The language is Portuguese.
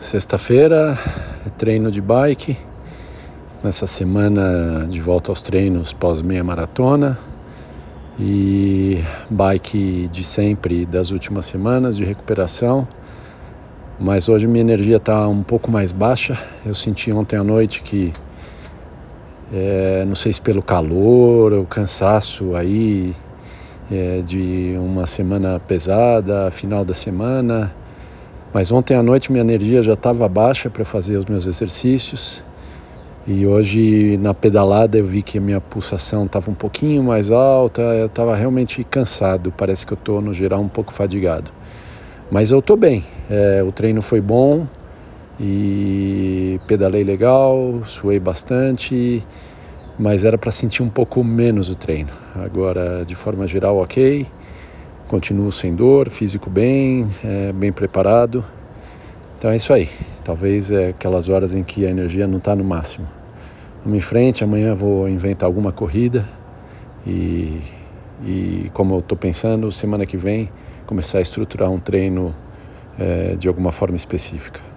Sexta-feira, treino de bike. Nessa semana de volta aos treinos pós meia maratona. E bike de sempre das últimas semanas de recuperação. Mas hoje minha energia está um pouco mais baixa. Eu senti ontem à noite que é, não sei se pelo calor ou cansaço aí é, de uma semana pesada, final da semana mas ontem à noite minha energia já estava baixa para fazer os meus exercícios. E hoje na pedalada eu vi que a minha pulsação estava um pouquinho mais alta, eu estava realmente cansado, parece que eu estou no geral um pouco fadigado. Mas eu estou bem, é, o treino foi bom e pedalei legal, suei bastante, mas era para sentir um pouco menos o treino. Agora, de forma geral, ok. Continuo sem dor, físico bem, é, bem preparado. Então é isso aí. Talvez é aquelas horas em que a energia não está no máximo. Vamos em frente, amanhã vou inventar alguma corrida e, e como eu estou pensando, semana que vem começar a estruturar um treino é, de alguma forma específica.